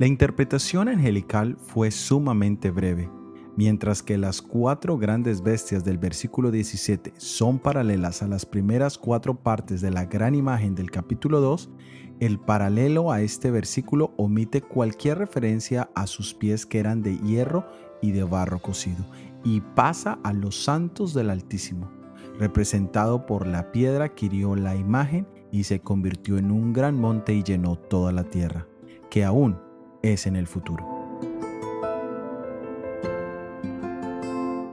La interpretación angelical fue sumamente breve. Mientras que las cuatro grandes bestias del versículo 17 son paralelas a las primeras cuatro partes de la gran imagen del capítulo 2, el paralelo a este versículo omite cualquier referencia a sus pies que eran de hierro y de barro cocido, y pasa a los santos del Altísimo, representado por la piedra que hirió la imagen y se convirtió en un gran monte y llenó toda la tierra, que aún es en el futuro.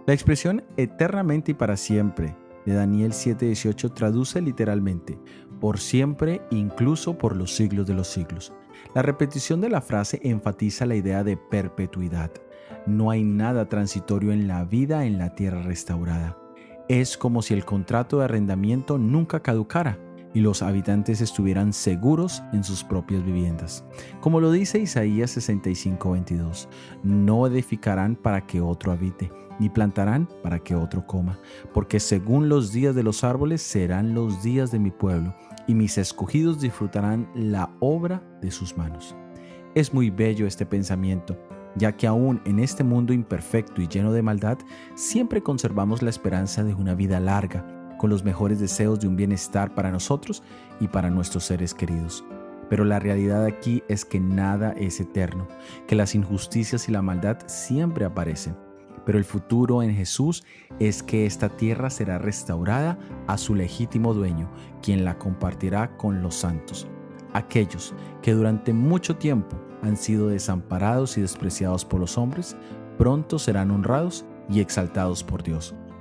La expresión eternamente y para siempre de Daniel 7:18 traduce literalmente por siempre, incluso por los siglos de los siglos. La repetición de la frase enfatiza la idea de perpetuidad. No hay nada transitorio en la vida en la tierra restaurada. Es como si el contrato de arrendamiento nunca caducara y los habitantes estuvieran seguros en sus propias viviendas. Como lo dice Isaías 65:22, no edificarán para que otro habite, ni plantarán para que otro coma, porque según los días de los árboles serán los días de mi pueblo, y mis escogidos disfrutarán la obra de sus manos. Es muy bello este pensamiento, ya que aún en este mundo imperfecto y lleno de maldad, siempre conservamos la esperanza de una vida larga, con los mejores deseos de un bienestar para nosotros y para nuestros seres queridos. Pero la realidad aquí es que nada es eterno, que las injusticias y la maldad siempre aparecen. Pero el futuro en Jesús es que esta tierra será restaurada a su legítimo dueño, quien la compartirá con los santos, aquellos que durante mucho tiempo han sido desamparados y despreciados por los hombres, pronto serán honrados y exaltados por Dios.